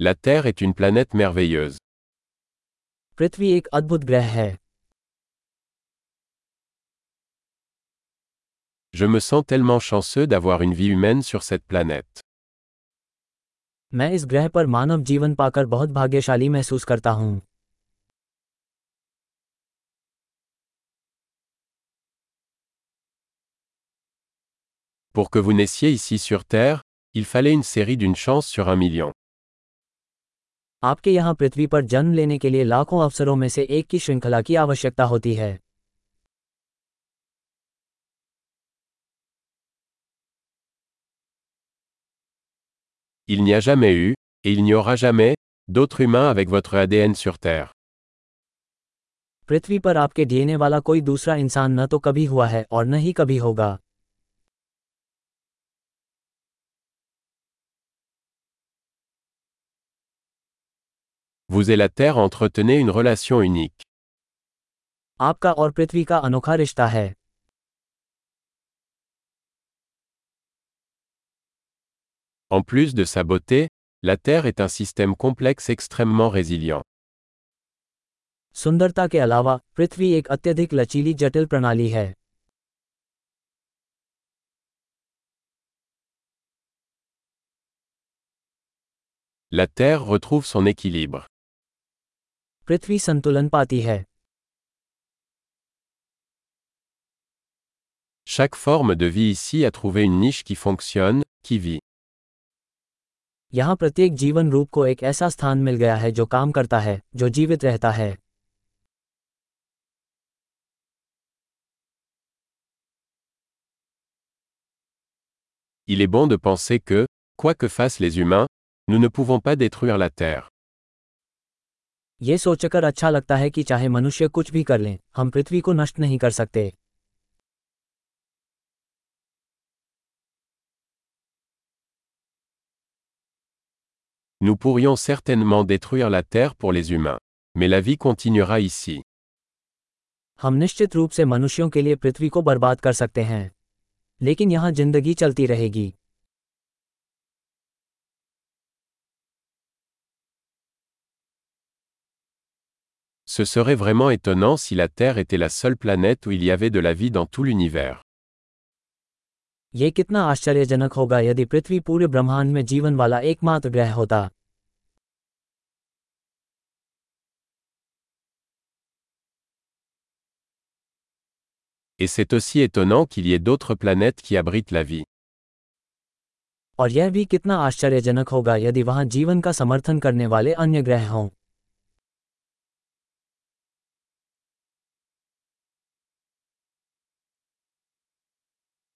La Terre est une planète merveilleuse. पृथ्वी एक अद्भुत ग्रह है Je me sens tellement chanceux d'avoir une vie humaine sur cette planète. मैं इस ग्रह पर मानव जीवन पाकर बहुत भाग्यशाली महसूस करता हूँ Pour que vous naissiez ici sur Terre, il fallait une série d'une chance sur un million. आपके यहाँ पृथ्वी पर जन्म लेने के लिए लाखों अवसरों में से एक की श्रृंखला की आवश्यकता होती है Il n'y a jamais eu, et il n'y aura jamais, d'autres humains avec votre ADN sur Terre. पृथ्वी पर आपके डीएनए वाला कोई दूसरा इंसान न तो कभी हुआ है और न ही कभी होगा Vous et la Terre entretenez une relation unique. आपका और पृथ्वी का अनोखा रिश्ता है En plus de sa beauté, la Terre est un système complexe extrêmement résilient. सुंदरता के अलावा पृथ्वी एक अत्यधिक लचीली जटिल प्रणाली है La Terre retrouve son équilibre. पृथ्वी संतुलन पाती है Chaque forme de vie ici a trouvé une niche qui fonctionne, qui vit. यहाँ प्रत्येक जीवन रूप को एक ऐसा स्थान मिल गया है जो काम करता है जो जीवित रहता है Il est bon de penser que, quoi que fassent les humains, nous ne pouvons pas détruire la Terre. ये सोचकर अच्छा लगता है कि चाहे मनुष्य कुछ भी कर लें हम पृथ्वी को नष्ट नहीं कर सकते Nous pourrions certainement détruire la Terre pour les humains. Mais la vie continuera ici. हम निश्चित रूप से मनुष्यों के लिए पृथ्वी को बर्बाद कर सकते हैं लेकिन यहाँ ज़िंदगी चलती रहेगी Ce serait vraiment étonnant si la Terre était la seule planète où il y avait de la vie dans tout l'univers. ये कितना आश्चर्यजनक होगा यदि पृथ्वी पूरे ब्रह्मांड में जीवन वाला एकमात्र ग्रह होता Et c'est aussi étonnant qu'il y ait d'autres planètes qui abritent la vie. और यह भी कितना आश्चर्यजनक होगा यदि वहां जीवन का समर्थन करने वाले अन्य ग्रह हों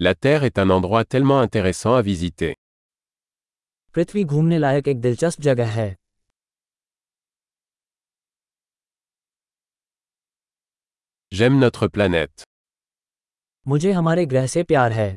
La Terre est un endroit tellement intéressant à visiter. पृथ्वी घूमने लायक एक दिलचस्प जगह है J'aime notre planète. मुझे हमारे ग्रह से प्यार है